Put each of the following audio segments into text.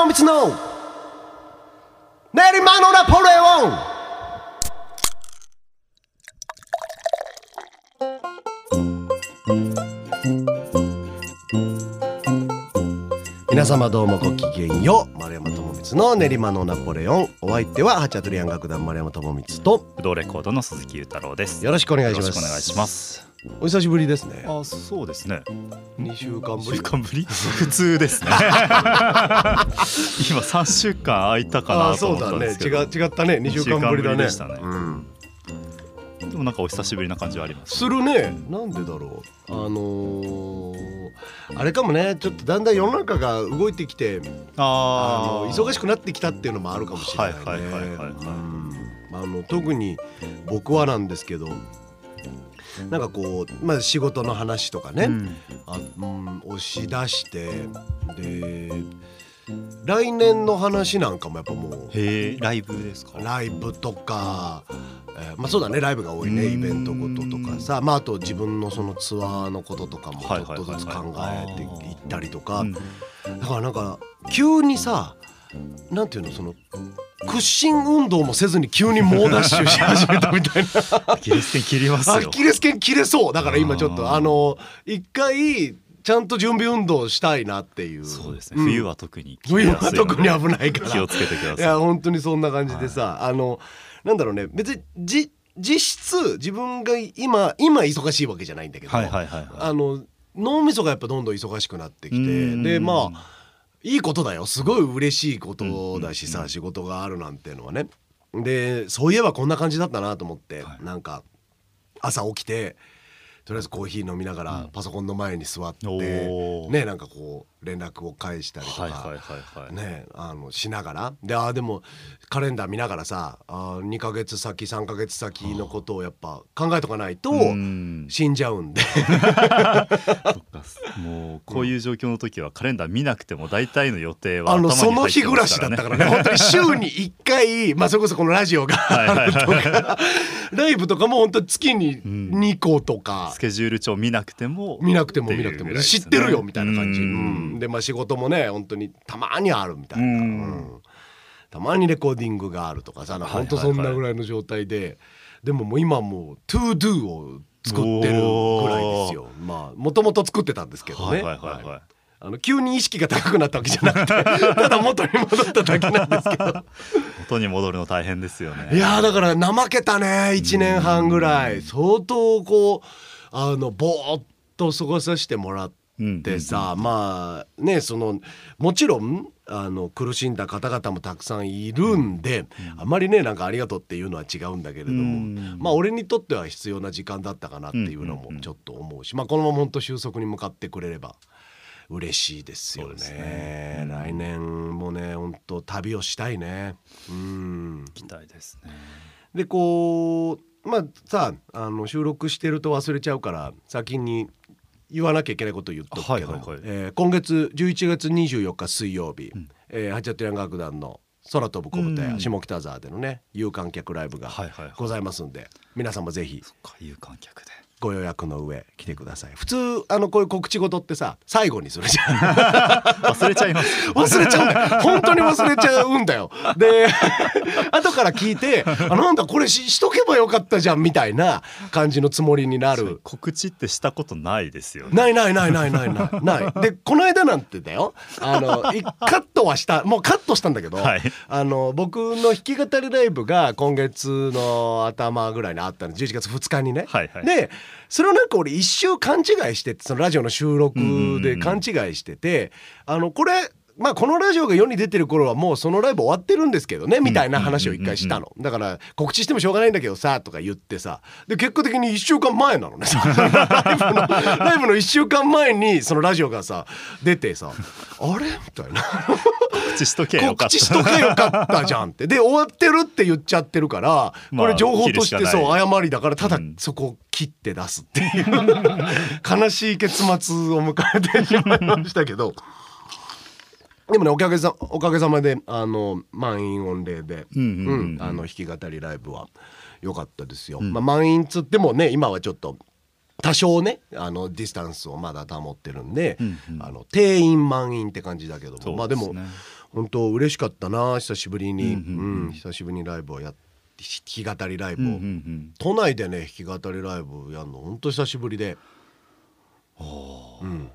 智光の練馬のナポレオン。皆様どうもごきげんよう。丸山智光の練馬のナポレオン。お相手はハチャトリアン楽団丸山智光と。不動レコードの鈴木裕太郎です。よろしくお願いします。よろしくお願いします。お久しぶりですね。あ、そうですね。2週間ぶ週り間ぶり？普通ですね。今三週間空いたかなそうだね思ったんですけ違ど。う違ったね。2週間ぶりだね。でしたね。うん、でもなんかお久しぶりな感じはあります。するね。なんでだろう。あのー、あれかもね。ちょっとだんだん世の中が動いてきてああの忙しくなってきたっていうのもあるかもしれないね。はいはいはいはいはい。うん。あの特に僕はなんですけどなんかこう、まあ、仕事の話とかね、うん。あうん、押し出して。で来年の話なんかもやっぱもう。へえ、ライブですか？ライブとか、えーまあそうだねライブが多いねうん。イベントごととかさ。まああと自分のそのツアーのこととかもちはいょっとずつ考はいえていったりとか。うん。だからなんか急にさなんていうのその屈伸運動もせずに急に猛ダッシュし始めたみたいな。アキレス腱切りますよ。アキレス腱切れそう。だから今ちょっとあの一回ちゃんと準備運動したいなっていう。そうですね。ん。冬は特に切冬は特に危ないから。気をつけてくだいさい。や本当にそんな感じでさ、あのなんだろうね。別にじ実質自分が今今忙しいわけじゃないんだけど、はいはいはいはい。あの脳みそがやっぱどんどん忙しくなってきてうん。でまあいいことだよ。すごい嬉しいことだしさ、仕事があるなんていうのはね。でそういえばこんな感じだったなと思って、はい。なんか朝起きてとりあえずコーヒー飲みながらパソコンの前に座って、ねなんかこう連絡を返したりとか、はいはいはいはい。ねあのしながら。であーでもカレンダー見ながらさあー2ヶ月先3ヶ月先のことをやっぱ考えとかないとうん。死んじゃうんで。もうこういう状況の時はカレンダー見なくても大体の予定はあのその日暮らしだったからね。本当に週に1回まあそれこそこのラジオがライブとかも本当月にん。2個とか。い。スケジュール帳見なくても見なくても見なくても。ね知ってるよみたいな感じ、ううんんでまあ仕事もね本当にたまにあるみたいな、うん。うん。たまにレコーディングがあるとかさ本当そんなぐらいの状態で、でももう今もう「ToDo」を作ってるぐらいですよ。まあもともと作ってたんですけどね、はいはいはいはい。あの急に意識が高くなったわけじゃなくて ただ元に戻っただけなんですけど。元に戻るの大変ですよね。いやーだから怠けたね1年半ぐらい。相当こうあのぼーっと過ごさせてもらってさ、まあねそのもちろんあの苦しんだ方々もたくさんいるんで、あまりねなんかありがとうっていうのは違うんだけれども、うんまあ俺にとっては必要な時間だったかなっていうのもちょっと思うし、まあこのまま本当収束に向かってくれれば嬉しいですよね。ね。来年もね本当旅をしたいね。うん。行きたいですね。でこうまあさあの収録してると忘れちゃうから先に言わなきゃいけないこと言っとくけど、はいはいはい。えー今月11月24日水曜日、えーハチャトゥヤン楽団の空飛ぶ小豚うん。や下北沢でのね有観客ライブがはいはいはい。ございますんで皆さんもぜひ。そっか有観客で。ご予約の上来てください。普通あのこういう告知事ってさ最後にするじゃん。忘れちゃいます。忘れちゃうんだよ。本当に忘れちゃうんだよ。で 後から聞いてあなんだこれししとけばよかったじゃんみたいな感じのつもりになる。告知ってしたことないですよね。ないないないないないないない。でこの間なんてだよ。あのいカットはしたもうカットしたんだけど、はい。あの僕の弾き語りライブが今月の頭ぐらいにあったの。11月2日にね、はいはい。でそれをなんか俺一周勘違いしててそのラジオの収録で勘違いしててあのこれまあこのラジオが世に出てる頃はもうそのライブ終わってるんですけどねみたいな話を一回したの。だから告知してもしょうがないんだけどさとか言ってさで結果的に1週間前なのね。ライブのライブの1週間前にそのラジオがさ出てさあれ？みたいな。告知しとけよかった。告知しとけよかったじゃんって。で終わってるって言っちゃってるからまあこれ情報としてそう誤りだからただうん。そこを切って出すっていう。悲しい結末を迎えてしまいましたけどでもねおかげさおかげさまであの満員御礼で、弾き語りライブは良かったですよ。まあ、満員つってもね今はちょっと多少ねあのディスタンスをまだ保ってるんで、うんうん。あの定員満員って感じだけども、そうまあでも本当嬉しかったな久しぶりに、うんうんうん。うん久しぶりにライブをやって弾き語りライブを、うんうんうん。都内でね弾き語りライブやるの本当久しぶりで、うん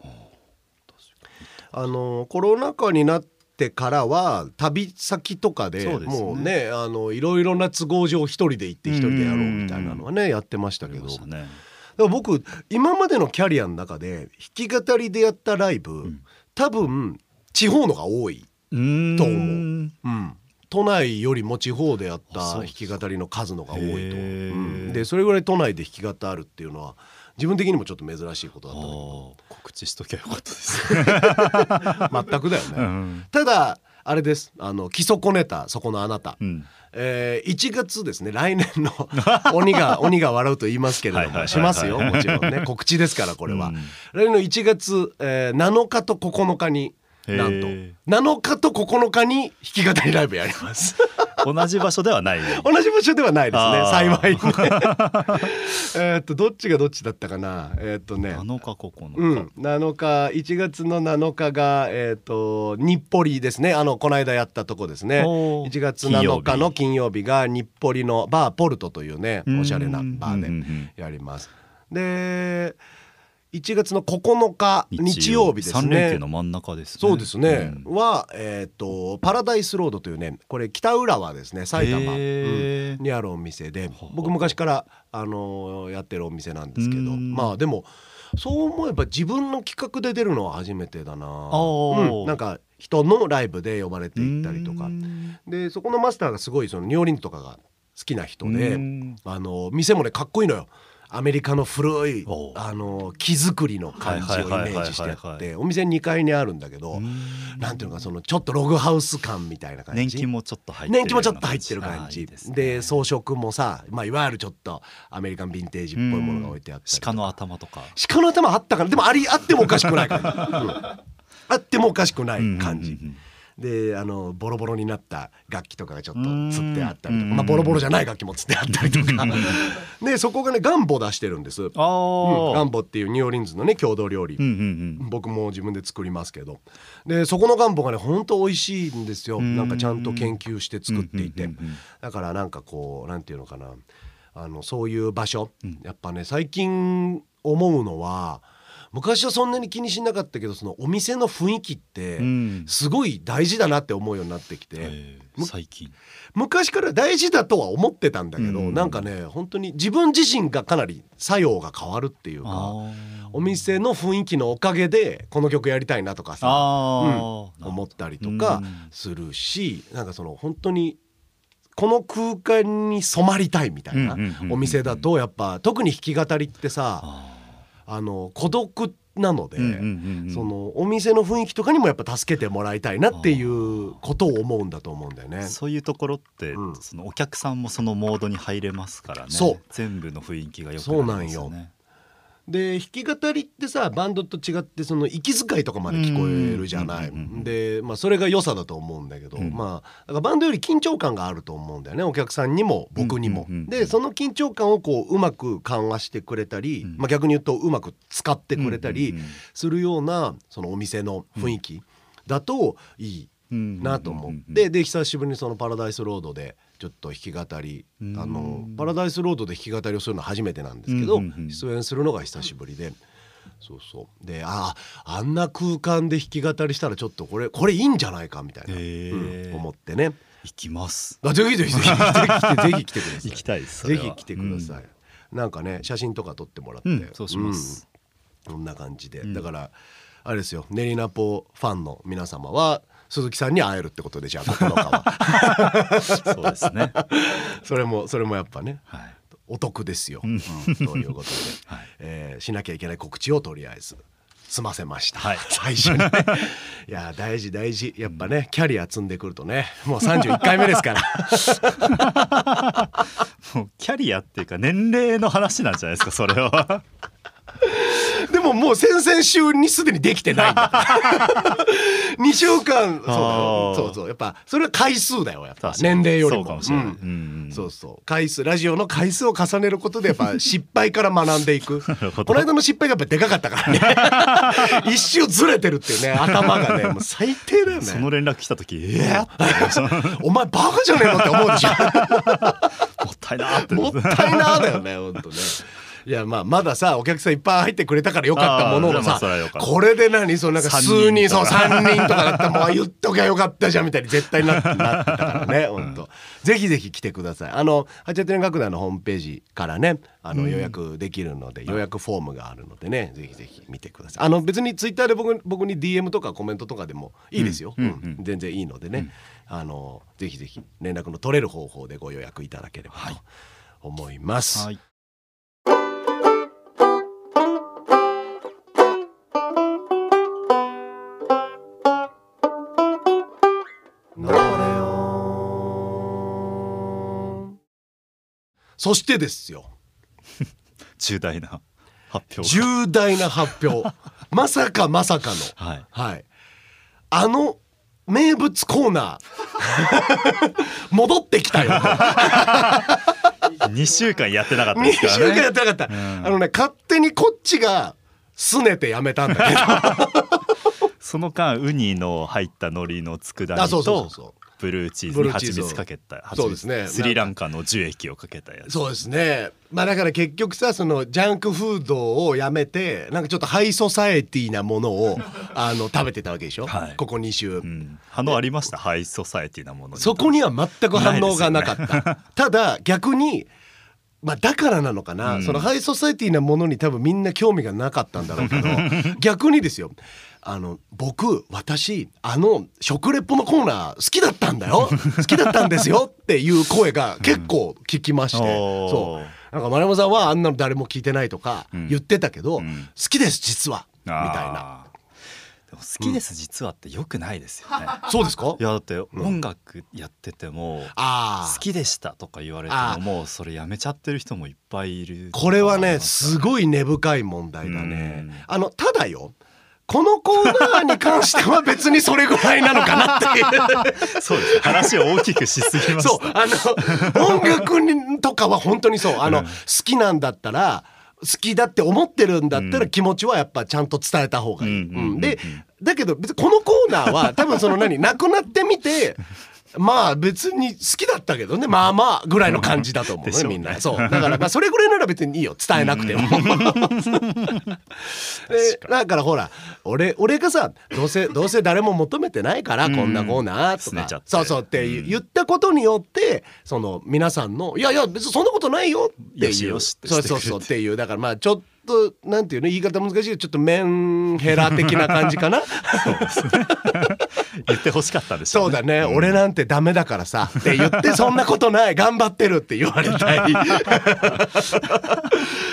あのコロナ禍になってからは旅先とかでね。もうねあのいろいろな都合上一人で行って一人でやろうみたいなのはねやってましたあけど僕今までのキャリアの中で弾き語りでやったライブ、ん。多分地方のが多い、うーん。と思う。ん、都内よりも地方でやった弾き語りの数のが多いと、うん。でそれぐらい都内で弾き語あるっていうのは自分的にもちょっと珍しいことだあったんだけー。告知しときゃよかったです。全くだよね、うんただあれです。あの基礎こねたそこのあなた、うん、えー1月ですね来年の 鬼が鬼が笑うと言いますけれどもしますよもちろんね。告知ですからこれは、うん。来年の1月、えー7日と9日になんと。へ7日と9日に弾き語りライブやります。同じ場所ではない。同じ場所ではないですね。幸いね。えーっとどっちがどっちだったかな。えーっとね。7日9日、うん、7日1月の7日がえっ、と日暮里ですね。あのこの間やったとこですね。おー。1月7日の金曜日。が日暮里のバーポルトというねうん。おしゃれなバーでやります。で1月の9日日曜日です三連休ねの真ん中ですね。そうですね、うん。はえっ、とパラダイスロードというねこれ北浦和ですね。埼玉、うんにあるお店で。僕昔からあのーやってるお店なんですけど。うん。まあでもそう思えば自分の企画で出るのは初めてだな、ー。うん、なんか人のライブで呼ばれて行ったりとか。うん。でそこのマスターがすごいそのニオーリンズとかが好きな人でうん。あの店もねかっこいいのよ。アメリカの古いあの木造りの感じをイメージしてあってお店2階にあるんだけどうん。なんていうのかそのちょっとログハウス感みたいな感じ。年季もちょっと入ってる年季もちょっと入ってる感じ。で装飾もさ、まあ、いわゆるちょっとアメリカンヴィンテージっぽいものが置いてあったりとか。鹿の頭とか。鹿の頭あったからでもありあってもおかしくない。感じ、うん。あってもおかしくない感じ、うんうんうんであのボロボロになった楽器とかがちょっとうん。つってあったりとか、うん。まあ、ボロボロじゃない楽器もつってあったりとか。でそこがねガンボ出してるんです、うん、ガンボっていうニューオーリンズのね郷土料理、うんうんうん僕も自分で作りますけど。でそこのガンボがねほんと美味しいんですよ。うん。なんかちゃんと研究して作っていて。だからなんかこうなんていうのかな。あのそういう場所。うん。やっぱね最近思うのは昔はそんなに気にしなかったけどそのお店の雰囲気ってうん。すごい大事だなって思うようになってきて。えー最近。昔から大事だとは思ってたんだけどうん。なんかね本当に自分自身がかなり作用が変わるっていうか。お店の雰囲気のおかげでこの曲やりたいなとかさあー。思ったりとかうん。するしなんかその本当にこの空間に染まりたいみたいなうんうんうんうんお店だとやっぱ特に弾き語りってさああの孤独なのでそのお店の雰囲気とかにもやっぱ助けてもらいたいなっていうことを思うんだと思うんだよね。そういうところって、うん。そのお客さんもそのモードに入れますからね。全部の雰囲気がよくなりますよねで弾き語りってさバンドと違ってその息遣いとかまで聞こえるじゃない。で、まあ、それが良さだと思うんだけど、うん。まあだからバンドより緊張感があると思うんだよねお客さんにも僕にも。でその緊張感をこううまく緩和してくれたり、うん。まあ、逆に言うとうまく使ってくれたりするようなそのお店の雰囲気だといいうん。なと思ってで久しぶりにそのパラダイスロードでちょっと弾き語りうん。あのパラダイスロードで弾き語りをするのは初めてなんですけどうんうんうん出演するのが久しぶりで。そうそう。であああんな空間で弾き語りしたらちょっとこれこれいいんじゃないかみたいな、うん思ってね。行きます。あぜひぜひぜひ。ぜひ来てぜひ来てください。行きたいです。ぜひ来てください、なんかね写真とか撮ってもらって、うんそうします。うん。こんな感じで、うん。だからあれですよ。練りナポファンの皆様は鈴木さんに会えるってことでじゃあ 9日は。そうですね。それもそれもやっぱねはい。お得ですよ、うん。うんということで、はい。えーしなきゃいけない告知をとりあえず済ませました、はい。最初にね。いや大事大事。やっぱねキャリア積んでくるとねもう31回目ですから。もうキャリアっていうか年齢の話なんじゃないですかそれは でももう先々週にすでにできてないんだ。2週間。そうそう。そうやっぱそれは回数だよやっぱ。年齢よりも。そうそう回数。ラジオの回数を重ねることでやっぱ 失敗から学んでいく。この間の失敗がやっぱでかかったからね。一周ずれてるっていうね頭がね。もう最低だよね。その連絡来た時ええって。思いましたもお前バカじゃねえのって思うでしょったいなって。もったいなだよね本当ねいやまあまださお客さんいっぱい入ってくれたからよかったもののあーじゃあまさこれで何そのなんか 三数人そう3人とかだったらもう言っときゃよかったじゃんみたいに絶対なってなってたからね本当ぜひぜひ来てください。あの八百店楽団のホームページからねあの予約できるので、予約フォームがあるのでねぜひぜひ見てください。あの別にツイッターで僕僕に DM とかコメントとかでもいいですよ、うん。うん。全然いいのでね、あのぜひぜひ連絡の取れる方法でご予約いただければと思います、はいそしてですよ。重大な発表が。重大な発表。まさかまさかの。はい。はい。あの名物コーナー。戻ってきたよ。2週間やってなかった2ですからね。週間やってなかった、ん。あのね勝手にこっちがすねてやめたんだけど。その間ウニの入った海苔の佃煮あそうそうそうとそうブルーチーズに蜂蜜かけたそうですね。スリランカの樹液をかけたやつ。そうですね。まあだから結局さそのジャンクフードをやめてなんかちょっとハイソサエティなものを あの食べてたわけでしょ、はい。ここ2週、うん、反応ありました？ハイソサエティなものに。そこには全く反応がなかった、ただ逆にまあだからなのかな、うん。そのハイソサエティなものに多分みんな興味がなかったんだろうけど 逆にですよ。あの僕私あの食レポのコーナー好きだったんだよ。好きだったんですよ。っていう声が結構聞きまして、おー。そう。なんか丸山さんはあんなの誰も聞いてないとかうん。言ってたけど、うん。好きです実は。みたいな好きです実はってよくないですよね、そうですか？いやだって音楽やってても、ああ好きでしたとか言われてももうそれやめちゃってる人もいっぱいいるこれはねす。すごい根深い問題だね。うん。あのただよ。このコーナーに関しては別にそれぐらいなのかなっていう。そうですね話を大きくしすぎました。そう。あの音楽にとかは本当にそう。あの、うん。好きなんだったら好きだって思ってるんだったらうん。気持ちはやっぱちゃんと伝えた方がいい。でだけど別にこのコーナーは 多分その何なくなってみてまあ別に好きだったけどねまあまあぐらいの感じだと思うねみんな。そう。だからまあそれぐらいなら別にいいよ。伝えなくても。でだからほら俺俺がさどうせどうせ誰も求めてないからうん。こんなコーナーとか。そうそうってうん言ったことによってその皆さんの「いやいや別にそんなことないよ」っていう。そうそうそうっていう。だからまあちょっとなんていうの言い方難しいけどちょっとメンヘラ的な感じかな？言ってほしかったでしょそうだね、俺なんてダメだからさって言ってそんなことない頑張ってるって言われたい。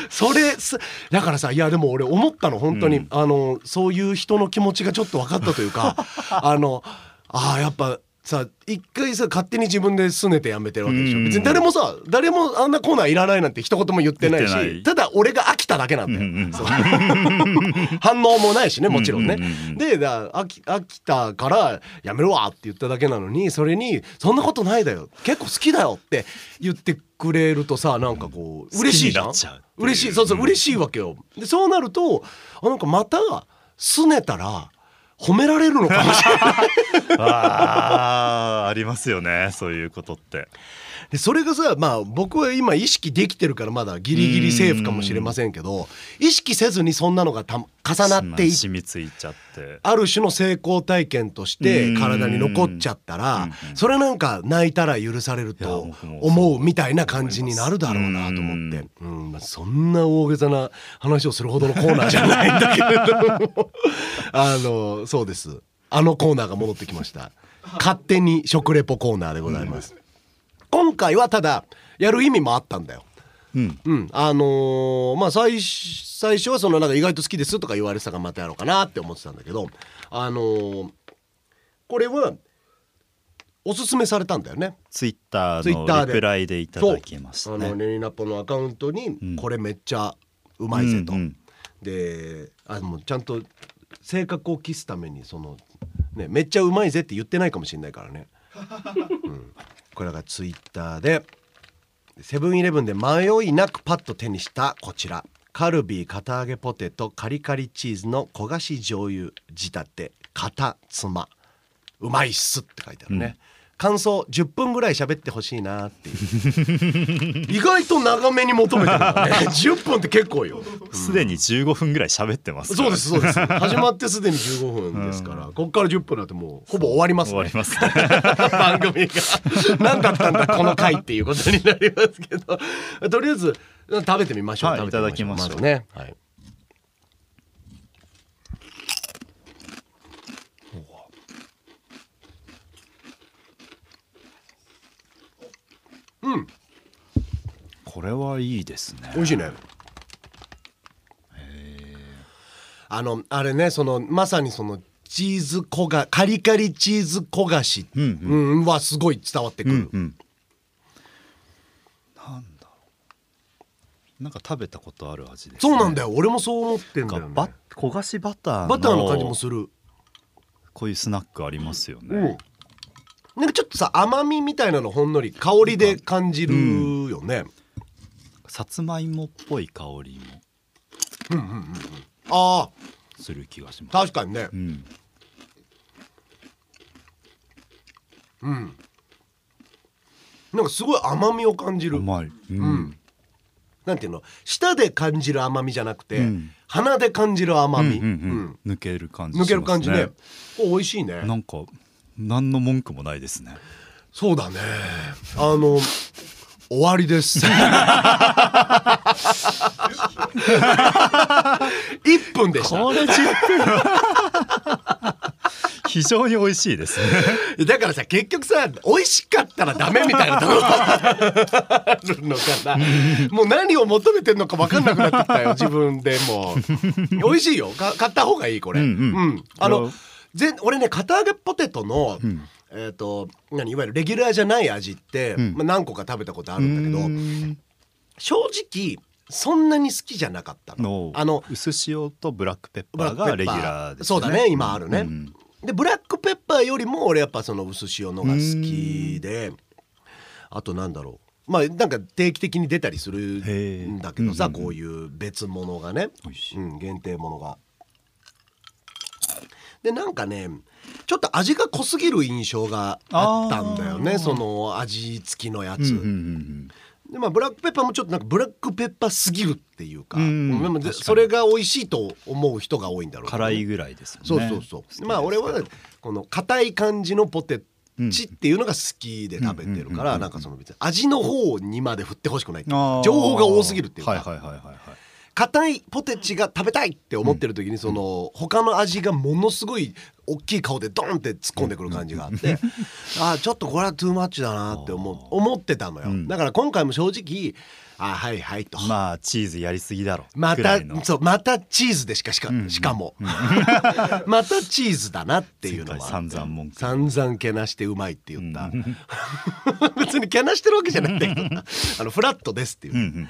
それすだからさいやでも俺思ったの本当に、うん。あのそういう人の気持ちがちょっと分かったというか あのあーやっぱさ一回さ勝手に自分で拗ねてやめてるわけでしょ。うん別に誰もさ誰もあんなコーナーいらないなんて一言も言ってないしただ俺が飽きただけなんだよ、うんうん 反応もないしねもちろんね、うんうんうんうん。でだ飽き飽きたからやめろわって言っただけなのにそれに「そんなことないだよ。結構好きだよ」って言ってくれるとさなんかこう嬉しいじゃん？嬉しい。そうそううん嬉しいわけよ。でそうなるとあなんかまた拗ねたら褒められるのかもしれない。あーありますよねそういうことって。でそれがさまあ僕は今意識できてるからまだギリギリセーフかもしれませんけど意識せずにそんなのがた重なっていみついちゃって。ある種の成功体験としてうん。体に残っちゃったらうん。それなんか泣いたら許されると思うみたいな感じになるだろうなと思って。うん。まあそんな大げさな話をするほどのコーナーじゃないんだけれども。あのそうです。あのコーナーが戻ってきました。勝手に食レポコーナーでございます今回はただやる意味もあったんだよ。うん。うん、あのーまあ最初最初はそのなんか意外と好きですとか言われてたからまたやろうかなって思ってたんだけどあのーこれはおすすめされたんだよね。ツイッターのリプライでいただきましたあのねネリナポのアカウントにん。これめっちゃうまいぜと。うんうんであもうちゃんと性格を期すためにその、ね、めっちゃうまいぜって言ってないかもしれないからね、うん、これがツイッターでセブンイレブンで迷いなくパッと手にしたこちら。カルビー堅揚げポテトカリカリチーズの焦がし醤油仕立て片妻うまいっすって書いてあるね、感想10分ぐらい喋ってほしいなっていう。意外と長めに求めてるからね。10分って結構よ。すでに15分ぐらい喋ってますそうですそうです。始まってすでに15分ですから、ここから10分だってもうほぼ終わりますね。終わりますね。番組が。何だったんだこの回っていうことになりますけど。とりあえず食べてみましょう、はい食べてみいただきましょう。ずね、はい、れはいいですね。美味しいね。あのあれねそのまさにそのチーズ焦がカリカリチーズ焦がし、うんうん。はすごい伝わってくる、うんうん。なんだろう。なんか食べたことある味です、ね、そうなんだよ。俺もそう思ってんだよ、ね、焦がしバターのバターの感じもする。こういうスナックありますようん。ね、なんかちょっとさ甘みみたいなのほんのり香りで感じるよね、さつまいもっぽい香りもあする気がします。あ確かにね。うん。うん。なんかすごい甘みを感じる。甘い、うん。ん。なんていうの？舌で感じる甘みじゃなくて、うん。鼻で感じる甘み、うんうんうん。抜ける感じ抜ける感じね。お美味しいね。なんか何の文句もないですね。そうだね。あの終わりです。一分でした。これ10分。非常に美味しいですね。だからさ結局さ美味しかったらダメみたいなところがあるのかな。もう何を求めてんのか分かんなくなってきたよ自分でも美味しいよ。か買った方がいいこれ。うんうん。あのいやぜ俺ね堅揚げポテトの、んえっ、と何いわゆるレギュラーじゃない味って、ん。まあ、何個か食べたことあるんだけどうん。正直そんなに好きじゃなかったの。のあの薄塩とブラックペッパーがレギュラーですそうだね今あるね、うん。でブラックペッパーよりも俺やっぱその薄塩のが好きであとなんだろう。まあなんか定期的に出たりするんだけどさ、うんうんうんこういう別物がね、うん、限定物が。でなんかねちょっと味が濃すぎる印象があったんだよねその味付きのやつ。うんうんうんでまあブラックペッパーもちょっとなんかブラックペッパーすぎるっていうか,、うそれが美味しいと思う人が多いんだろうね。辛いぐらいですよね。そうそうそう、まあ俺はこの硬い感じのポテチっていうのが好きで食べてるからなんかその別に味の方にまで振ってほしくない情報が多すぎるっていうか。はいはいはいはいはい硬いポテチが食べたいって思ってる時にその他の味がものすごい大きい顔でドンって突っ込んでくる感じがあってあーちょっとこれはトゥーマッチだなって思う思ってたのよ。うん。だから今回も正直あはいはいと。まあチーズやりすぎだろ。またそうまたチーズでしかしか,、うん。しかも。またチーズだなっていうのは散々文句散々けなしてうまいって言った、別にけなしてるわけじゃないんだけど。な あのフラットですっていう、うんうん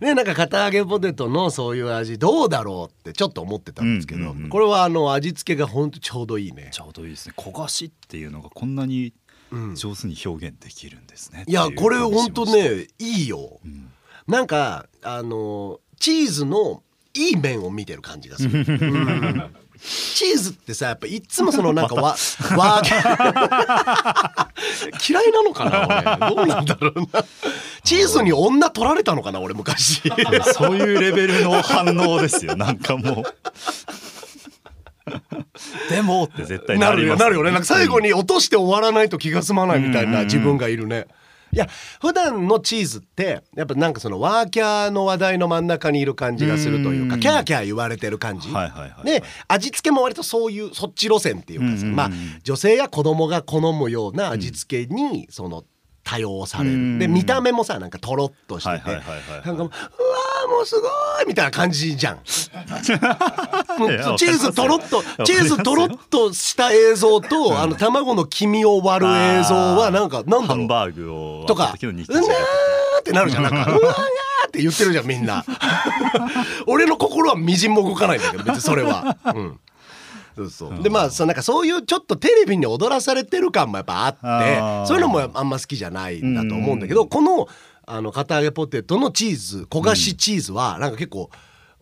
ねなんか堅揚げポテトのそういう味どうだろうってちょっと思ってたん。ですけど、うんうんうんこれはあの味付けがほんとちょうどいいね。ちょうどいいですね。焦がしっていうのがこんなにうん。上手に表現できるんですね、うこれほんと感じしましたねいいよ。うん。なんかあのチーズのいい面を見てる感じがする、うん。チーズってさやっぱいつもそのなんかわ、わ嫌いなのかな俺。どうなんだろうな。チーズに女取られたのかな俺昔。そういうレベルの反応ですよ。なんかもう でもって絶対なるよなるよね。なんか最後に落として終わらないと気が済まないみたいな自分がいるね。いや普段のチーズってやっぱなんかそのワーキャーの話題の真ん中にいる感じがするというかうん。キャーキャー言われてる感じ。はいはいはいはい。で味付けも割とそういうそっち路線っていうかまあ女性や子供が好むような味付けにその多用される、うん。で見た目もさなんかとろっとしてて、なんかもううわーもうすごいみたいな感じじゃん。もうチーズとろっとチーズとろっとした映像と、あの卵の黄身を割る映像はなんかなんだろう。ハンバーグをとか「うなー割ってなるじゃん。なんか「うわーやー」っって言ってるじゃんみんな。俺の心はみじんも動かないんだけど別にそれは。うん。そうそう。でまあそなんかそういうちょっとテレビに踊らされてる感もやっぱあってそういうのもあんま好きじゃないんだと思うんだけどこのあの片揚げポテトのチーズ焦がしチーズはなんか結構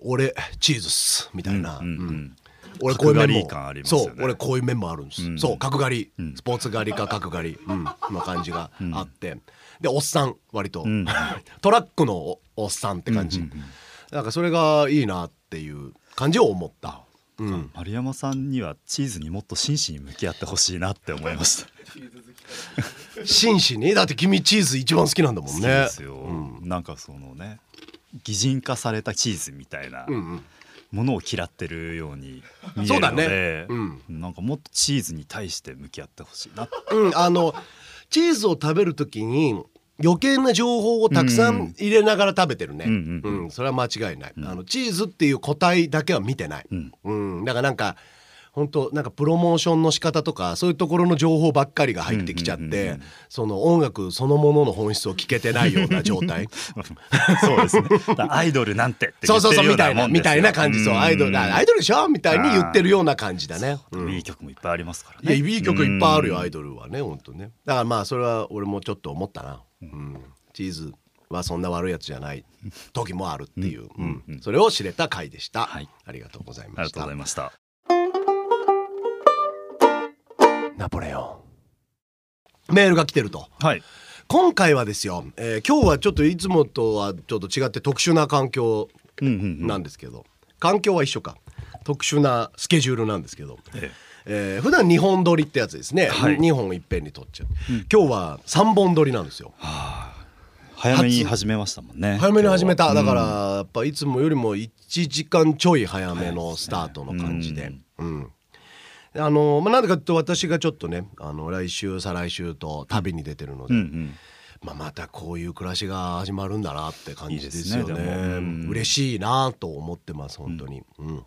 俺チーズっすみたいな、うんうんうん。俺こういう面も角刈り感ありますよね。そう俺こういう面もあるんです、うん。そう角刈り、んスポーツ刈りか角刈り、うん、の感じがあって、でおっさん割と、ん。トラックのおおっさんって感じ、うんうんうん。なんかそれがいいなっていう感じを思った、うん、丸山さんにはチーズにもっと真摯に向き合ってほしいなって思いました。真摯にだって君チーズ一番好きなんだもんね。好きですよ、うん。なんかそのね擬人化されたチーズみたいなうんうん。ものを嫌ってるように見えるそうだね。ので、うん。なんかもっとチーズに対して向き合ってほしいなうん、あのチーズを食べるときに余計な情報をたくさん入れながら食べてるね、ううんん。うんそれは間違いない、あのチーズっていう個体だけは見てない、うん。うん、だからなんか本当なんかプロモーションの仕方とかそういうところの情報ばっかりが入ってきちゃって、その音楽そのものの本質を聞けてないような状態。そうですね。アイドルなんてってそうそうそうみたなないもん。ですよみたいな感じ。そうアイドルうんアイドルでしょみたいに言ってるような感じだね、うん。いい曲もいっぱいありますからいやねいい曲いっぱいあるよ、アイドドルはね本当ね。だからまあそれは俺もちょっと思ったな、うん、チーズはそんな悪いやつじゃない。時もあるっていう、うんそれを知れた回でした、はい。ありがとうございありがとうましたナポレオン。メールが来てると。はい。今回はですよ、えー今日はちょっといつもとはちょっと違って特殊な環境うんうんうん。なんですけど、環境は一緒か。特殊なスケジュールなんですけど、ええ。ー普段2本撮りってやつですね、はい。2本いっぺんに撮っちゃう、今日は3本撮りなんですよ。早めに始めましたもんね。早めに始めた。だからやっぱいつもよりも1時間ちょい早めのスタートの感じで、うんあのまあ、なんでかというと私がちょっとねあの来週再来週と旅に出てるので、うんうん。まあ、またこういう暮らしが始まるんだなって感じですよね。いいねうん。嬉しいなと思ってます本当に、うん。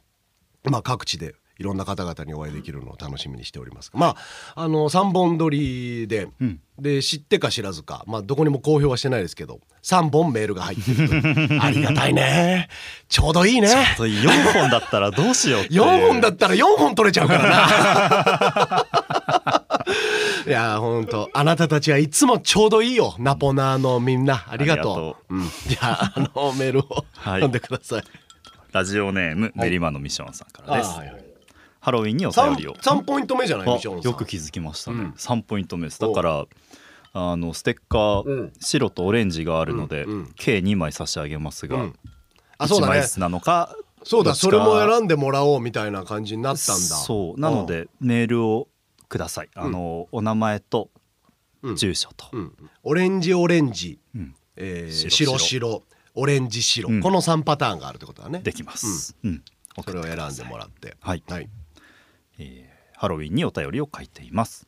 まあ、各地でいろんな方々にお会いできるのを楽しみにしておりますまああの3本撮りで、うん。で知ってか知らずか、まあ、どこにも公表はしてないですけど3本メールが入ってる ありがたいね。ちょうどいいね。そう4本だったらどうしようっていう。4本だったら4本取れちゃうからな。いや本当あなたたちはいつもちょうどいいよ。ナポナーのみんな。ありがとう。う。ん、じゃああのメールをはい。読んでください、ラジオネームベリマのミッションさんからです、はいハロウィンにお便りを。3, ポイント目じゃない？よく気づきましたね、うん。3ポイント目です。だからあのステッカー、うん。白とオレンジがあるので、うんうん。計2枚差し上げますが、うん。あそう1だね。枚ずつなのかそうだそれも選んでもらおうみたいな感じになったんだ。そう。なのでメールをください。あの、お名前とうん。住所と、オレンジオレンジ、うん。えー、白白。白オレンジ白、うん。この3パターンがあるってことだね。できます、うん。それを選んでもらって。はい。はい、えーハロウィンにお便りを書いています。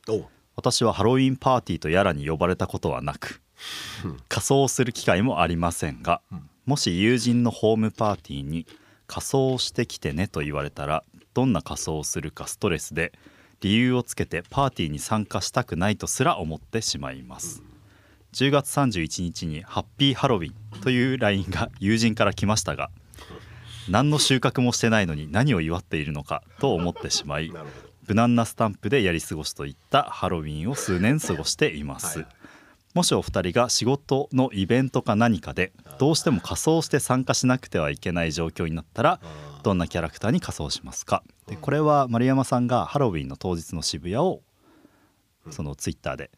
私はハロウィンパーティーとやらに呼ばれたことはなく仮装する機会もありませんが、もし友人のホームパーティーに仮装してきてねと言われたらどんな仮装をするかストレスで理由をつけてパーティーに参加したくないとすら思ってしまいます、10月31日に「ハッピーハロウィン」という LINE が友人から来ましたが何の収穫もしてないのに何を祝っているのかと思ってしまい無難なスタンプでやり過ごしといったハロウィンを数年過ごしています、はい。もしお二人が仕事のイベントか何かでどうしても仮装して参加しなくてはいけない状況になったらどんなキャラクターに仮装しますか？でこれは丸山さんがハロウィンの当日の渋谷をそのツイッターで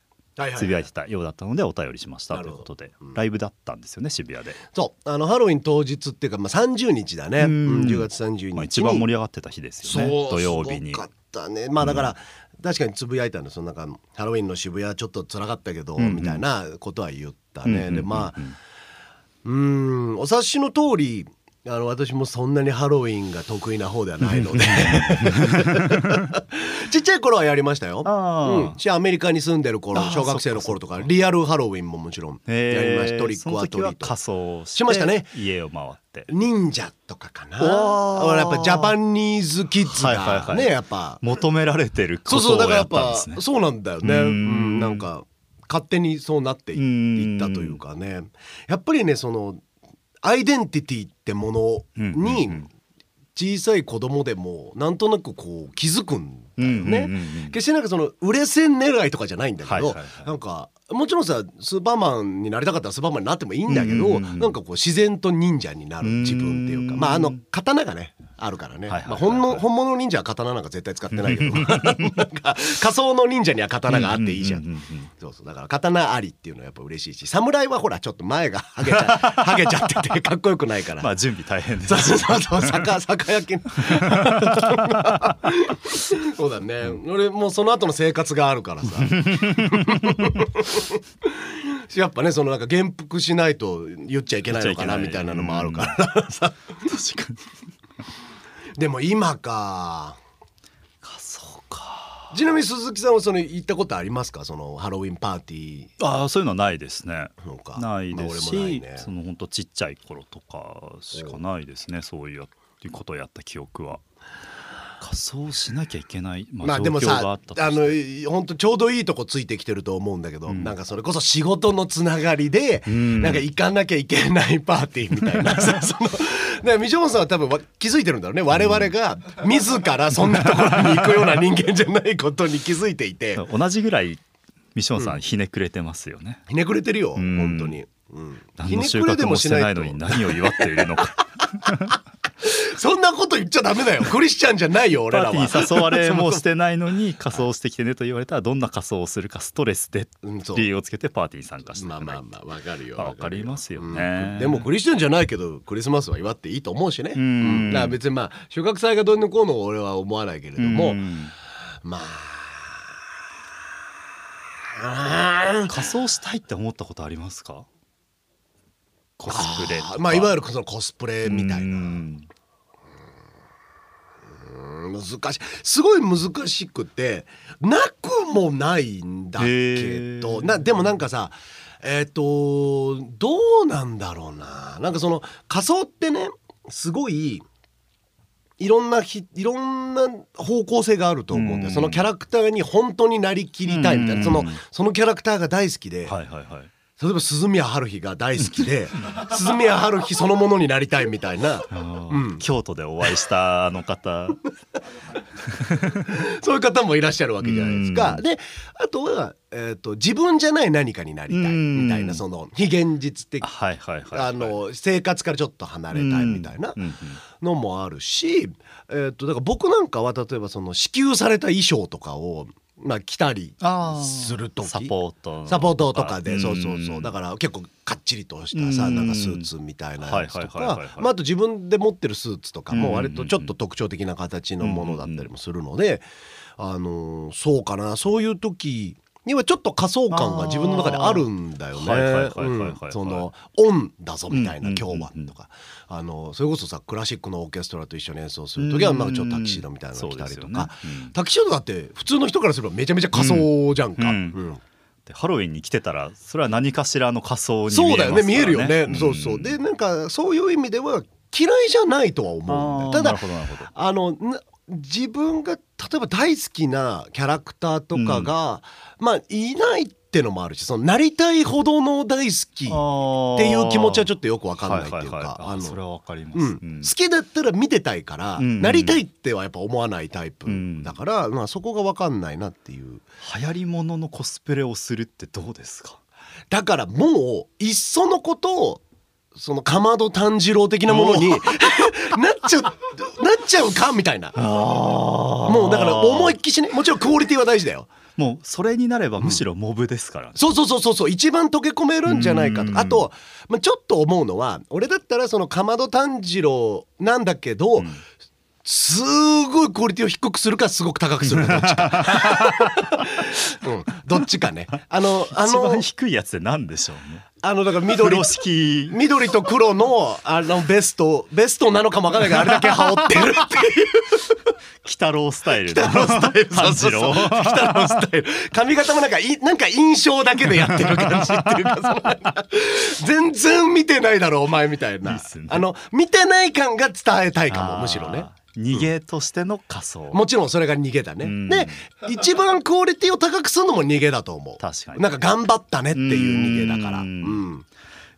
つぶやいてたようだったのでお便りしましたということでライブだったんですよね渋谷で、そう。あのハロウィン当日っていうか、まあ、30日だね、ううんん、10月30日。に、まあ、一番盛り上がってた日ですよね。土曜日に。かったね。まあだから、確かにつぶやいたのそのなんかハロウィンの渋谷ちょっと辛かったけど、んうん。みたいなことは言ったね、うんうんうんうん。でまあうーんお察しの通りあの私もそんなにハロウィンが得意な方ではないので。ちっちゃい頃はやりましたよ。うん、しアメリカに住んでる頃小学生の頃とかリアルハロウィンももちろんやりましたトリックはトリート仮装しましたね。家を回って。忍者とかかな。やっぱジャパニーズキッズはいはいはい。がねやっぱ。求められてるこそうそやからやっぱったんですね。そうなんだよね。ううんんなんか勝手にそうなっていったというかね。やっぱりねそのアイデンティティってものにうん小さい子供でもなんとなくこう気づくんだよね。決してなんかその売れ線狙いとかじゃないんだけど、なんかもちろんさスーパーマンになりたかったらスーパーマンになってもいいんだけど、なんかこう自然と忍者になる自分っていうか。うん。まああの刀がねあるからね、まあ、本の本物の忍者は刀なんか絶対使ってないけど。仮想の忍者には刀があっていいじゃん。うんうんうんうんそうそう。だから刀ありっていうのはやっぱ嬉しいし。侍はほらちょっと前がハゲちゃ ちゃっててかっこよくないから。まあ準備大変ですそうそうそうそう。酒酒焼き。そうだね。俺もうその後の生活があるからさ。やっぱねそのなんか減服しないと言っちゃいけないのかなみたいなのもあるからさ。確かにでも今か。仮装か。ちなみに鈴木さんはその行ったことありますか？そのハロウィンパーティー。ああそういうのはないですね。ないですし、まあね。その本当ちっちゃい頃とかしかないですねそういうことをやった記憶は。仮装しなきゃいけない、まあ、状まあでもさ況があの本当ちょうどいいとこついてきてると思うんだけど、うん。なんかそれこそ仕事のつながりで、ん。なんか行かなきゃいけないパーティーみたいなさ そのだからミジョンさんは多分わ気づいてるんだろうね。我々が自らそんなところに行くような人間じゃないことに気づいていて。同じぐらいミションさんひねくれてますよね、ひねくれてるよん。本当に。うん、何の収穫もしてないのに何を祝っているのか そんなこと言っちゃダメだよ。クリスチャンじゃないよ俺らは。パーティーに誘われもしてないのに仮装してきてねと言われたらどんな仮装をするかストレスで理由をつけてパーティーに参加してまあまあまあわかるよまあわかりますようねん、でもクリスチャンじゃないけどクリスマスは祝っていいと思うしね、ん。だから別にまあ収穫祭がどうのこうの俺は思わないけれども、うん。まあ。仮装したいって思ったことありますか？コスプレまあいわゆるそのコスプレみたいな。うん。難しい。すごい難しくてなくもないんだけどなでもなんかさえっ、とどうなんだろうな。なんかその仮装ってねすごいいろんなひいろんな方向性があると思うんだよ、うん。そのキャラクターに本当になりきりたいみたいな、うん。そのそのキャラクターが大好きで、はいはいはい例えば鈴宮春日が大好きで鈴宮春日そのものになりたいみたいな。うん。京都でお会いしたあの方。そういう方もいらっしゃるわけじゃないですか。うん。であとは、えー、と自分じゃない何かになりたいうんみたいなその非現実的、生活からちょっと離れたいみたいなのもあるし、えー、とだから僕なんかは例えばその支給された衣装とかを、まあ、着たりする時。サポートサポートとかで、ん。そうそうそう。だから結構かっちりとしたさ、うん。なんかスーツみたいなやつとはいはいはいはいはい。かまああと自分で持ってるスーツとかうんも割とちょっと特徴的な形のものだったりもするので、あのーそうかな。そういう時にはちょっと仮想感が自分の中であるんだよね。はいはいはいはいはいうん。そのオンだぞみたいなうん今日はうんうん。とかあのそれこそさクラシックのオーケストラと一緒に演奏する時はなん。かちょっとタキシードみたいなの着たりとか、ね。うん。タキシードだって普通の人からすればめちゃめちゃ仮装じゃんか。ハロウィンに来てたらそれは何かしらの仮装に見えそうだよね見えるよね、ん。そうそう。でなんかそういう意味では嫌いじゃないとは思うんだよただあのな自分が例えば大好きなキャラクターとかが、まあいないってのもあるしそのなりたいほどの大好きっていう気持ちはちょっとよくわかんないっていうか、あのあそれはわかります、うん。うん。好きだったら見てたいから、うんなりたいってはやっぱ思わないタイプうんだから、まあ、そこが分かんないなっていう。流行りもののコスプレをするってどうですか？だからもういっそのことをそのかまど炭治郎的なものに なっちゃうなっちゃうかみたいな。ももうだから思いっきしねもちろんクオリティは大事だよ。もうそれになればむしろモブですから、ね。そうそうそうそうそう一番溶け込めるんじゃないかうん。とあと、まあ、ちょっと思うのは俺だったらそのかまど炭治郎なんだけど、んすごいクオリティを低くするかすごく高くするかどっちか、うん、どっちかね。あのあ一の番低いやつって何でしょうね。あのだから緑緑と黒のあのベストベストなのかもわかんないけどあれだけ羽織ってるっていう。鬼太郎スタイル。のスタイルそうそうそう。北のスタイル。髪型もなんかいなんか印象だけでやってる感じっていうか全然見てないだろお前みたいな。ね。あの見てない感が伝えたいかもむしろね逃げとしての仮装、もちろんそれが逃げだね、うん。で一番クオリティを高くするのも逃げだと思う。確かに。なんか頑張ったねっていう逃げだから。ううん。ん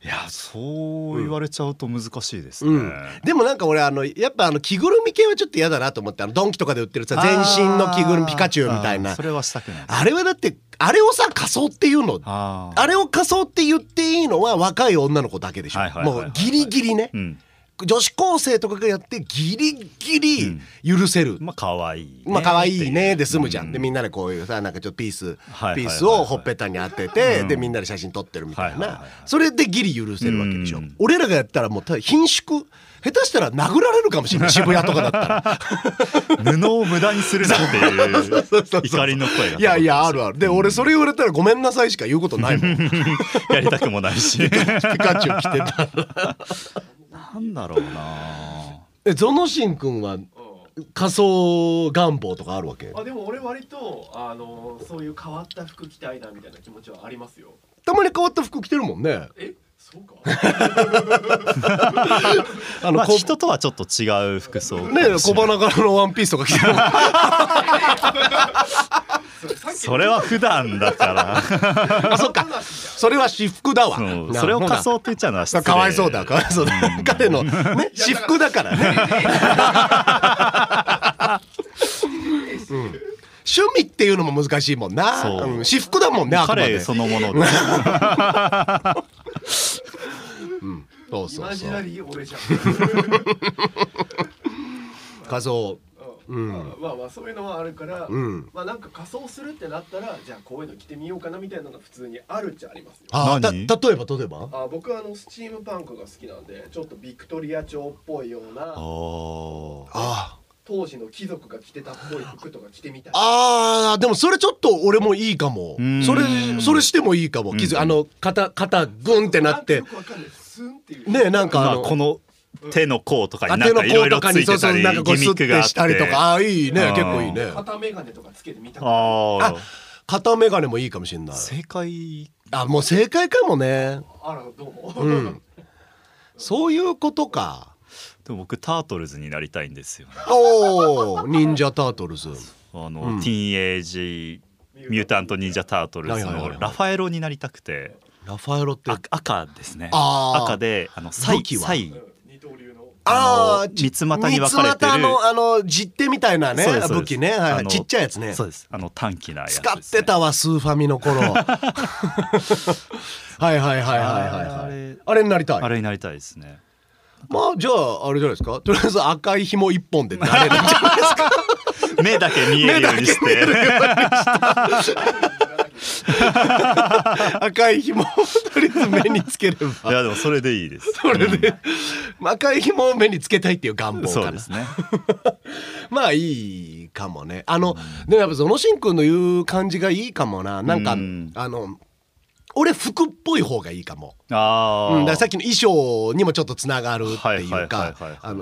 いやそう言われちゃうと難しいですね、うん、でもなんか俺あのやっぱあの着ぐるみ系はちょっと嫌だなと思ってあのドンキとかで売ってるさ全身の着ぐるみピカチュウみたいな。それはしたくない。あれはだってあれをさ仮装っていうのあれを仮装って言っていいのは若い女の子だけでしょ。もうギリギリね、うん女子高生とかがやってギリギリ許せる、まあ可愛いね。まあ可愛いね。で済むじゃん、うでみんなでこういうさなんかちょっとピース、ピースをほっぺたに当てて、うん。でみんなで写真撮ってるみたいな、はいはいはいはい。それでギリ許せるわけでしょ、うん。俺らがやったらもうただ貧縮下手したら殴られるかもしれない。渋谷とかだったら。布を無駄にするなっていう 怒りの声が。いやいやあるある。で俺それ言われたらごめんなさいしか言うことないもん。ピやりたくもないし。カチュウ着てたら。なんだろうな。えゾノシン君は仮装願望とかあるわけ？あでも俺割とあのそういう変わった服着たいなみたいな気持ちはありますよ。たまに変わった服着てるもんね。え？そうか。あの、こまあ人とはちょっと違う服装ね小花柄のワンピースとか着てる。それは普段だから。あそっか。それは私服だわ。それを仮ほ装って言っちゃうのは失礼。らかわいそうだ。かわいそうだ。彼のね私服だからね。うん。趣味っていうのも難しいもんな。そう。ん。私服だもんね彼そのものでそうそうそう。イマジナリー俺じゃん。仮装うん。まあまあそういうのはあるから、うん。まあなんか仮装するってなったらじゃあこういうの着てみようかなみたいなのが普通にあるっちゃありますよ。あた何？例えば例えば？あ僕はあのスチームパンクが好きなんでちょっとビクトリア朝っぽいようなあー。あ当時の貴族が着てたっぽい服とか着てみた。いあーでもそれちょっと俺もいいかも。ん。それそれしてもいいかも。傷あの肩肩グンってなって。んかよくわかんない。スンっていう。ねなんかあの。まあこの手の甲とかにあ手のなんかいろいろ甲とかにそうついてたりそうなんかこうギスッてミックがあっしたりとか。ああいいね。結構いいね。肩メガネとかつけてみたくああ肩眼鏡もいいかもしれない。正解。あもう正解かもね。あらどう？も、うん。そういうことか。でも僕タートルズになりたいんですよね。おお忍者タートルズ。あの、うん。ティーンエイジミュータント忍者タートルズのラファエロになりたくてラファエロってあ赤ですね。赤であのサイサイうん二刀流のああ三つ股に分かれてる。のあの実手みたいなね武器ね。はいちっちゃいやつね。そうです。あの短気なやつ使ね、ってたわスーファミの頃。はいはいはいはいはい。はいあれあれになりたい。あれになりたいですね。まあじゃああれじゃないですか？とりあえず赤い紐一本でなれるんじゃないですか？目だけ見えるようにして 赤い紐をとりあえず目につけれいばやでもそれでいいです。それで。赤い紐を目につけたいっていう願望そうですね。まあいいかもね。あの、でもやっぱそのしんくんの言う感じがいいかもな。なんか、うん。あの俺服っぽい方がいいかも。ああ、うん、だからさっきの衣装にもちょっとつながるってはいうか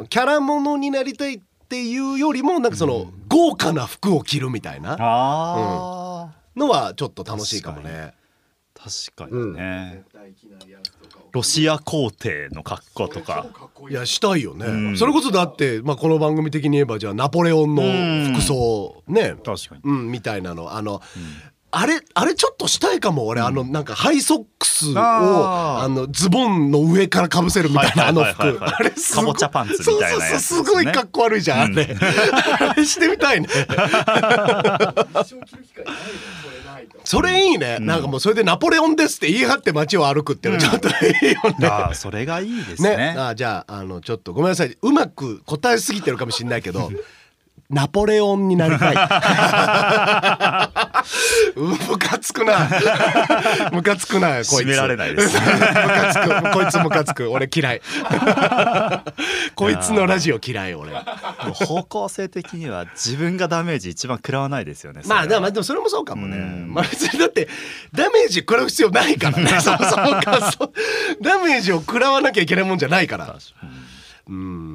キャラものになりたいっていうよりもなんかその、豪華な服を着るみたいな。あのはちょっと楽しいかもね。ー確かにね、ロシア皇帝の格好とか。いい。いやしたいよね、うん。それこそだって、まあ、この番組的に言えばじゃあナポレオンの服装ね、確かに。うん、みたいなの。あの、あれあれちょっとしたいかも俺、あのなんかハイソックスをあのズボンの上からかぶせるみたいなあの服。あれすごい。かぼちゃパンツみたいなやつそうそうですねそうすごいかっこ悪いじゃん、あれ あれしてみたいね。それないいいね、なんかもうそれでナポレオンですって言い張って街を歩くっていうのちょっといいよね、ああそれがいいですね。ね。あじゃああのちょっとごめんなさい。うまく答えすぎてるかもしれないけどナポレオンになりたいう ムカつくな。ムカつくなこいつ。締められないです。ムカつく。こいつムカつく。俺嫌い。こいつのラジオ嫌い俺方向性的には自分がダメージ一番食らわないですよねまあでもそれもそうかもね。うん。まあ別にだってダメージ食らう必要ないからね。そもそもかそう。ダメージを食らわなきゃいけないもんじゃないから。うん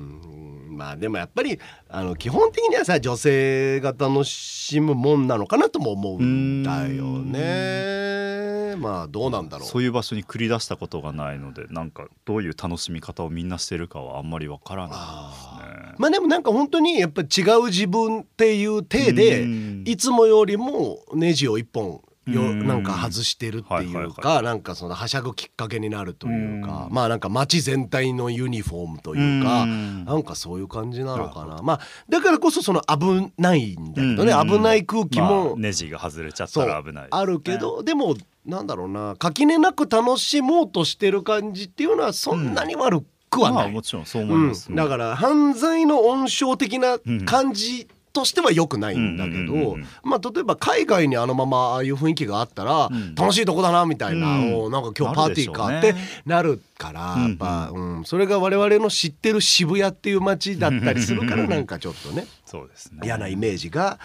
まあでもやっぱりあの基本的にはさ女性が楽しむもんなのかなとも思うんだよね。まあどうなんだろう。そういう場所に繰り出したことがないのでなんかどういう楽しみ方をみんなしてるかはあんまりわからないですね。まあでもなんか本当にやっぱ違う自分っていう体でうん。いつもよりもネジを一本ようん。なんか外してるっていうはいかなんかそのはしゃぐきっかけになるというかまあなんか街全体のユニフォームというかうん。なんかそういう感じなのかな。まあだからこそその危ないんだけどねうん。うんうん危ない空気まもあネジが外れちゃったら危ないあるけどでもなんだろうな垣根なく楽しもうとしてる感じっていうのはそんなに悪くはまあない。もちろんそう思いうん。ます、だから犯罪の温床的な感じとしては良くないんだけどうんまあ例えば海外にあのままああいう雰囲気があったらん。楽しいとこだなみたいな、うん。おなんか今日パーティーかってなるからやっぱ、うん、それが我々の知ってる渋谷っていう街だったりするからなんかちょっとねそうですね。嫌なイメージが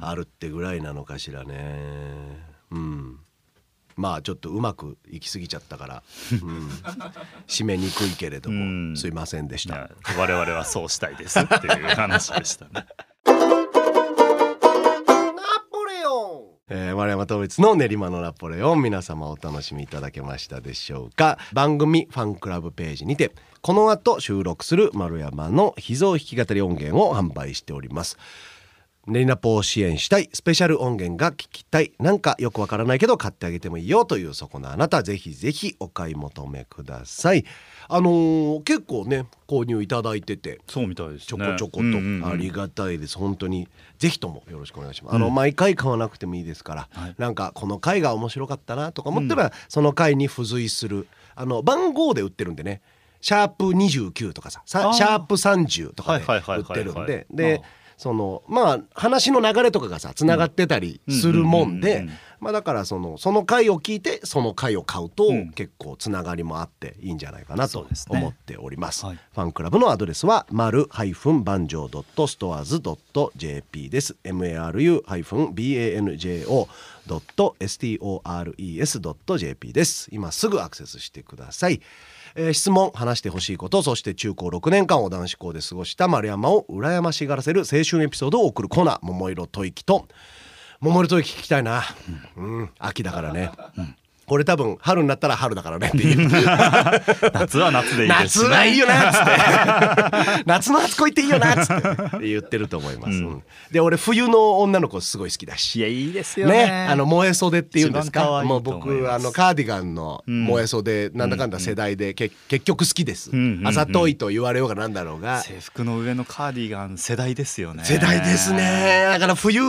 あるってぐらいなのかしらね。うん。まあちょっとうまくいき過ぎちゃったから、うん、締めにくいけれども、うん。すいませんでした。我々はそうしたいですっていう話でしたねえー、丸山統一の練馬のナポレオン皆様お楽しみいただけましたでしょうか。番組ファンクラブページにてこの後収録する丸山の秘蔵弾き語り音源を販売しております。練りナポを支援したいスペシャル音源が聞きたい。なんかよくわからないけど買ってあげてもいいよというそこのあなたぜひぜひお買い求めください。あのー結構ね購入いただいててそうみたいですね。ちょこちょことうんうんうん。ありがたいです。本当に。ぜひともよろしくお願いします、あの毎回買わなくてもいいですから、はい。なんかこの回が面白かったなとか思ったら、その回に付随するあの番号で売ってるんでね。シャープ29とかさシャープ30とかで売ってるんはいでであそのまあ話の流れとかがさつながってたりするもんでまあだからそのその回を聞いてその回を買うとうん結構つながりもあっていいんじゃないかなと思っております。はいファンクラブのアドレスは丸ハイフンバンジョー .stores.jp です。maru ハイフン banjo stores.jp です。今すぐアクセスしてください。えー質問話してほしいことそして中高6年間を男子校で過ごした丸山を羨ましがらせる青春エピソードを送るコーナー「桃色吐息」と「桃色吐息」聞きたいな、うん、秋だからね、これ多分春になったら春だからねっていう。夏は夏でいいですね。夏はいいよなっつって。夏の初恋っていいよなっつって。言ってると思います、うん。うん。で俺冬の女の子すごい好きだし。いやいいですよね。ね、あの燃え袖っていうんですか？もう僕あのカーディガンの燃え袖、なんだかんだ世代で、け結局好きです、うんうんうん。あざといと言われようがなんだろうが、制服の上のカーディガン世代ですよね。世代ですね。だから冬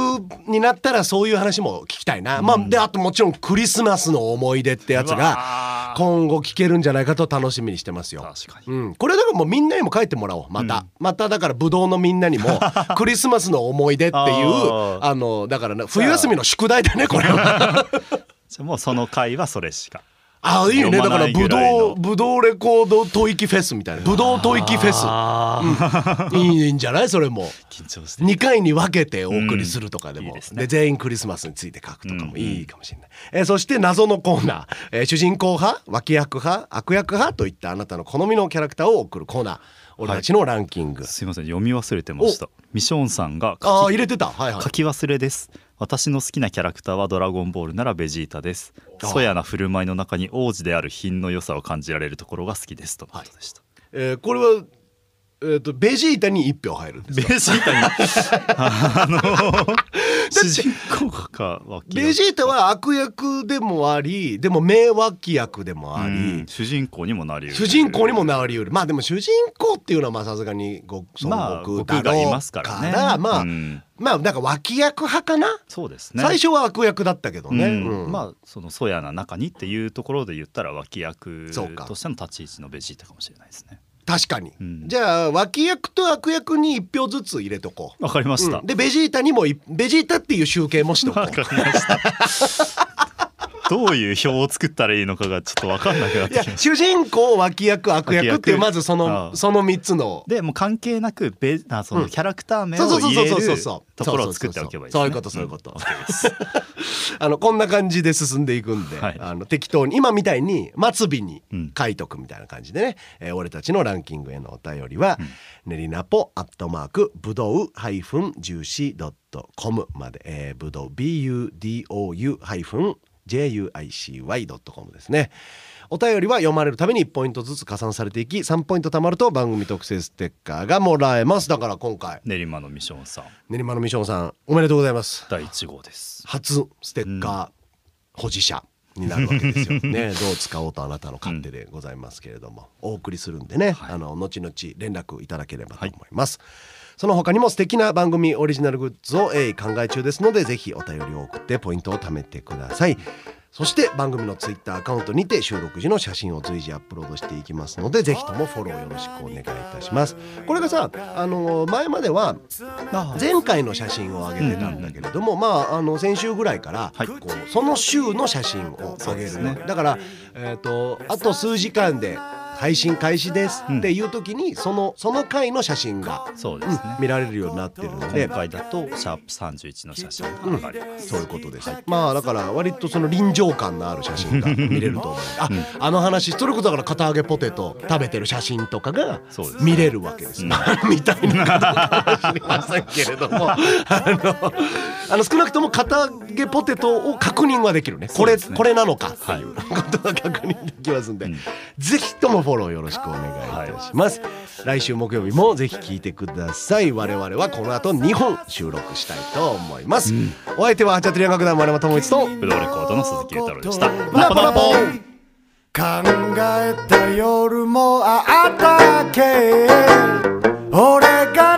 になったらそういう話も聞きたいな、まあであともちろんクリスマスの思い出ってやつがー。今後聞けるんじゃないかと楽しみにしてますよ。確かに。うん、これだからもうみんなにも書いてもらおう。また、まただからブドウのみんなにも クリスマスの思い出っていうあのだからな冬休みの宿題だねこれは。じゃあもうその回はそれしかああいいね。だからブぐらいの。ドウブドウレコード吐息フェスみたいな。ブドウ吐息フェス。いいんじゃない？それも。緊張して2回に分けてお送りするとかでも、うんいいですね。で全員クリスマスについて書くとかもうんいいかもしれない、えーそして謎のコーナー、えー主人公派脇役派悪役派といったあなたの好みのキャラクターを送るコーナー俺たちのランキング、すいません読み忘れてました。ミションさんがああ書き入れてた。はいはい。書き忘れです。私の好きなキャラクターはドラゴンボールならベジータです。あそやな振る舞いの中に王子である品の良さを感じられるところが好きですとのことでした、えーこれは、えー、とベジータに1票入るんですか？ベジータに。あの主人公かベジータは悪役でもありでも名脇役でもあり、うん主人公にもなりうる。主人公にもなりうる。まあでも主人公っていうのはまあさすがにご悟悟空だろう空がいますからね。まあ、うん。まあなんか脇役派かな、そうですね。最初は悪役だったけどね、うん。うん。まあそのそやな中にっていうところで言ったら脇役としての立ち位置のベジータかもしれないですね確かに、うん。じゃあ脇役と悪役に1票ずつ入れとこう。わかりました、うん。でベジータにもいベジータっていう集計もしとこう。わかりましたどういう表を作ったらいいのかがちょっと分かんなくなってきま主人公脇役悪役っていうまずそのその3つの。でもう関係なくベあそうん。のキャラクター名を入れるところを作っておけばいいね。そういうことそういうこと。ん。OK ですあのこんな感じで進んでいくんで、はい。あの適当に今みたいに末尾にうん。書いとくみたいな感じでね、えー俺たちのランキングへのお便りは、ねりなぽアットマークぶどうハイフンジューシードットコムまで、えー、ぶどう BUDOU ハイフン JUICY.com ですね。お便りは読まれるために1ポイントずつ加算されていき3ポイント貯まると番組特製ステッカーがもらえます。だから今回。練馬のミションさん。練馬のミションさんおめでとうございます。第1号です。初ステッカー、保持者になるわけですよ。ね、どう使おうとあなたの勝手でございますけれども、お送りするんでね、はい。あの後々連絡いただければと思います。その他にも素敵な番組オリジナルグッズを考え中ですのでぜひお便りを送ってポイントを貯めてください。そして番組のツイッターアカウントにて収録時の写真を随時アップロードしていきますのでぜひともフォローよろしくお願いいたします。これがさあの前までは前回の写真を上げてたんだけれども、まああの先週ぐらいから、はい。こうその週の写真を上げるね。だから、えー、とあと数時間で配信開始です。っていう時に、そのその回の写真が、うんそうですね、見られるようになってるので。今回だとシャープ31の写真が上がります、そういうことです、まあだから割とその臨場感のある写真が見れると思う。あ、あの話それこそだから片揚げポテト食べてる写真とかが見れるわけです。よ、みたいなかどうかもしれませんけれども。あの あの少なくとも片揚げポテトを確認はできるね。これこれなのかっていうことが確認できますんで、ぜひともフォローよろしくお願いいたします、来週木曜日もぜひ聞いてください。我々はこの後2本収録したいと思います、お相手はハチャトリアン楽団丸山智一とブドウレコードの鈴木裕太郎でした。ナポナポ考えた夜もあったっけ俺が